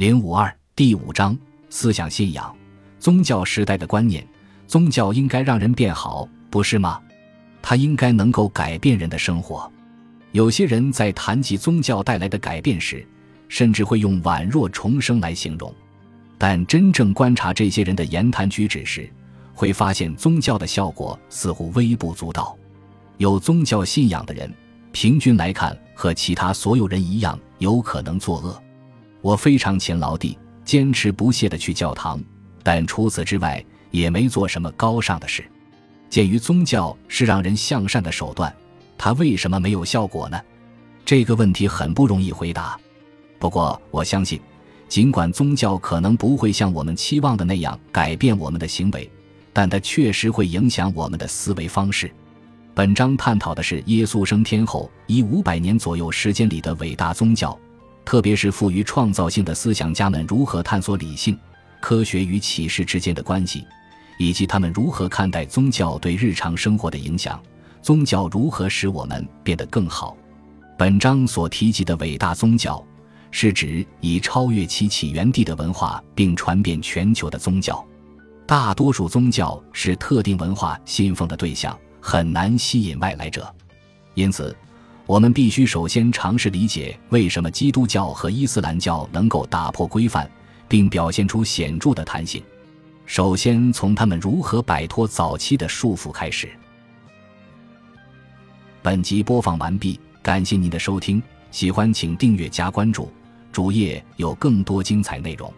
零五二第五章思想信仰，宗教时代的观念。宗教应该让人变好，不是吗？它应该能够改变人的生活。有些人在谈及宗教带来的改变时，甚至会用宛若重生来形容。但真正观察这些人的言谈举止时，会发现宗教的效果似乎微不足道。有宗教信仰的人，平均来看和其他所有人一样，有可能作恶。我非常勤劳地、坚持不懈地去教堂，但除此之外。也没做什么高尚的事。鉴于宗教是让人向善的手段，它为什么没有效果呢？这个问题很不容易回答。不过我相信，尽管宗教可能不会像我们期望的那样改变我们的行为，但它确实会影响我们的思维方式。本章探讨的是耶稣升天后以五百年左右时间里的伟大宗教，特别是富于创造性的思想家们如何探索理性、科学与启示之间的关系。以及他们如何看待宗教对日常生活的影响？宗教如何使我们变得更好？本章所提及的伟大宗教，是指已超越其起源地的文化并传遍全球的宗教。大多数宗教是特定文化信奉的对象，很难吸引外来者。因此，我们必须首先尝试理解为什么基督教和伊斯兰教能够打破规范，并表现出显著的弹性。首先，从他们如何摆脱早期的束缚开始。本集播放完毕，感谢您的收听，喜欢请订阅加关注，主页有更多精彩内容。